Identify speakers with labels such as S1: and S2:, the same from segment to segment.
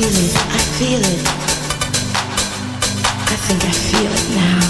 S1: feel it, I feel it. I think I feel it now.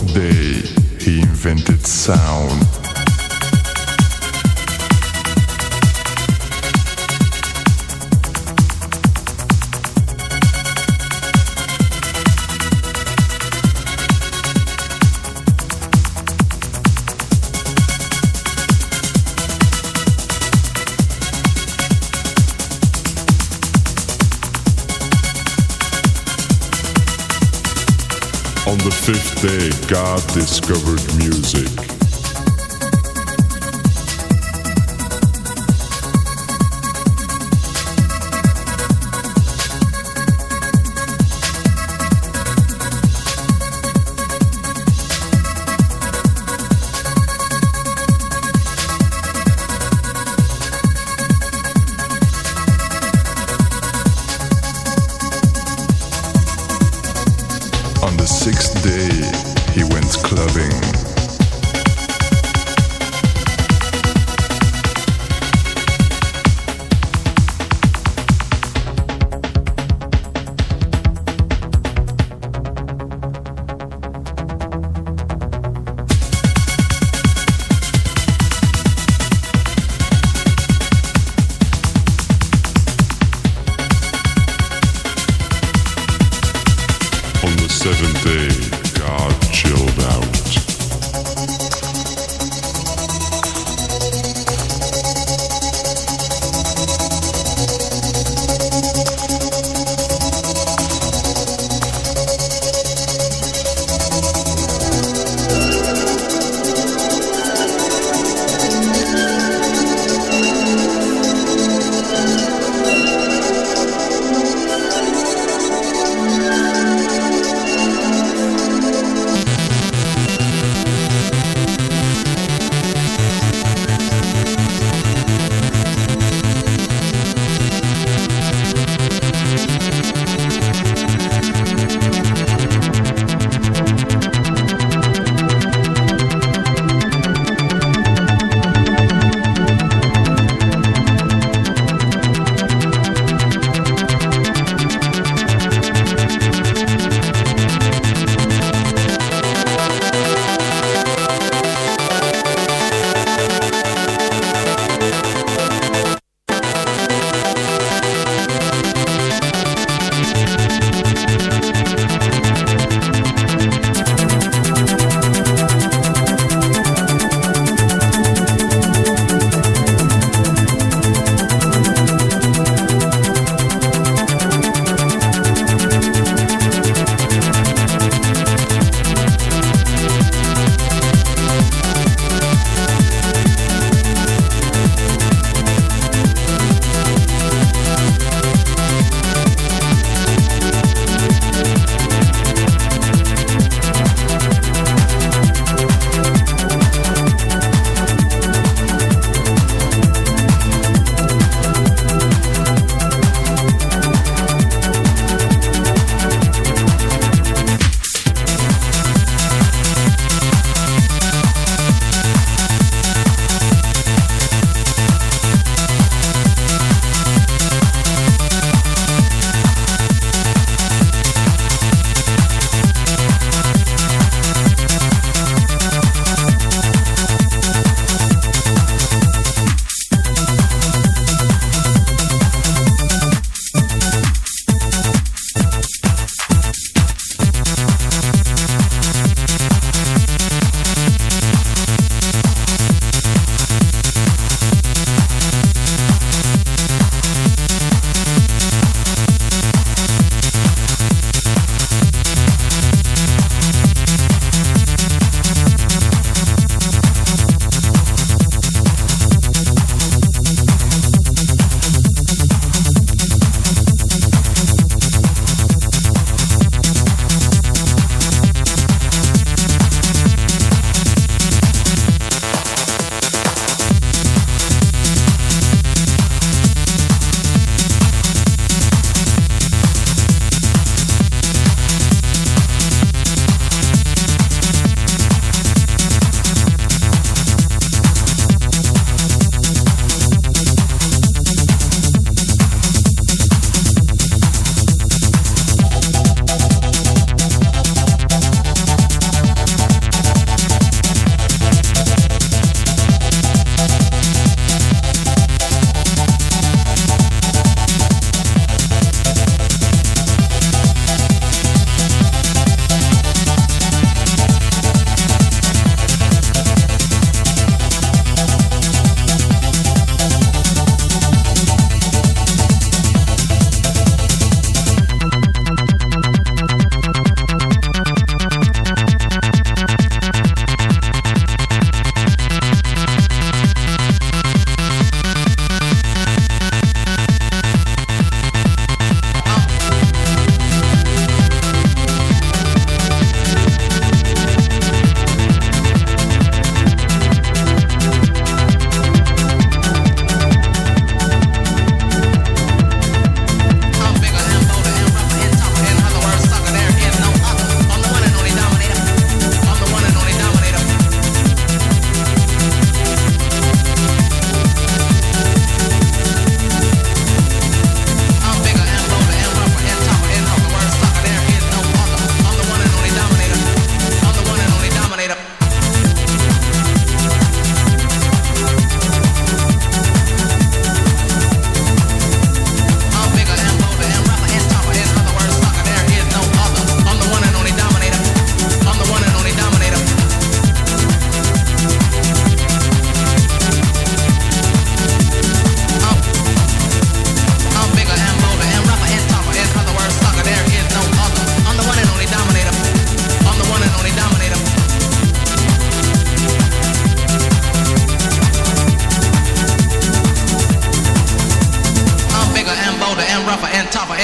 S2: The fourth day, he invented sound. The fifth day, God discovered music.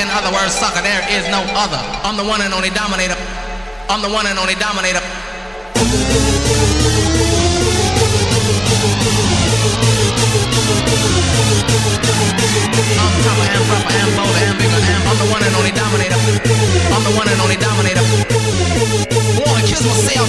S3: Other words, sucker, there is no other. I'm the one and only dominator. I'm the one and only dominator. I'm tougher and rougher and bolder and bigger and I'm the one and only dominator. I'm the one and only dominator. Wanna kiss myself.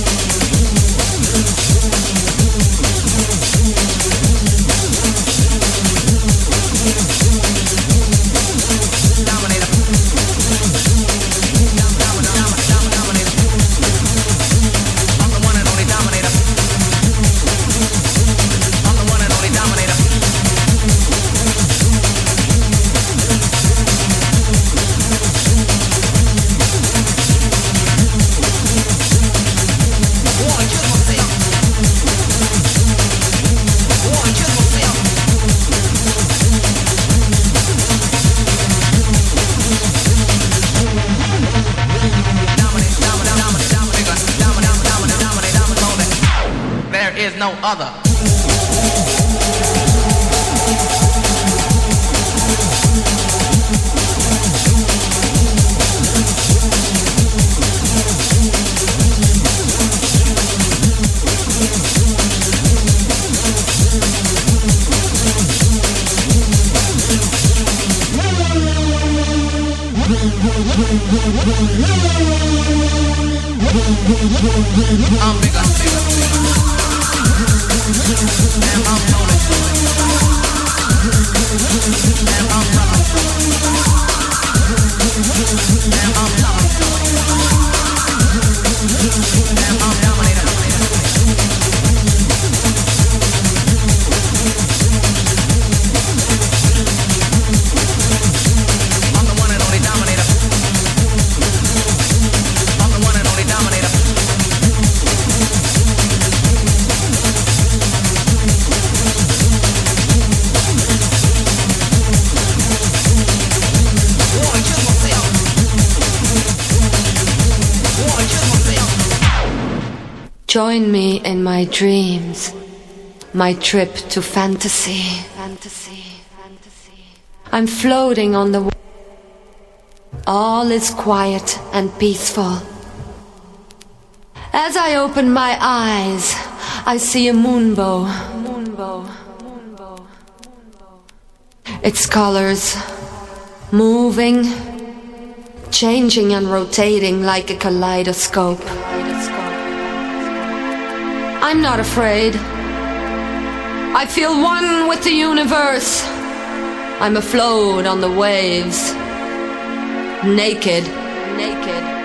S4: father. My dreams, my trip to fantasy. Fantasy, fantasy. I'm floating on the. All is quiet and peaceful. As I open my eyes, I see a moonbow. Moonbow. Moonbow. Its colors moving, changing and rotating like a kaleidoscope. I'm not afraid. I feel one with the universe. I'm afloat on the waves. Naked. Naked.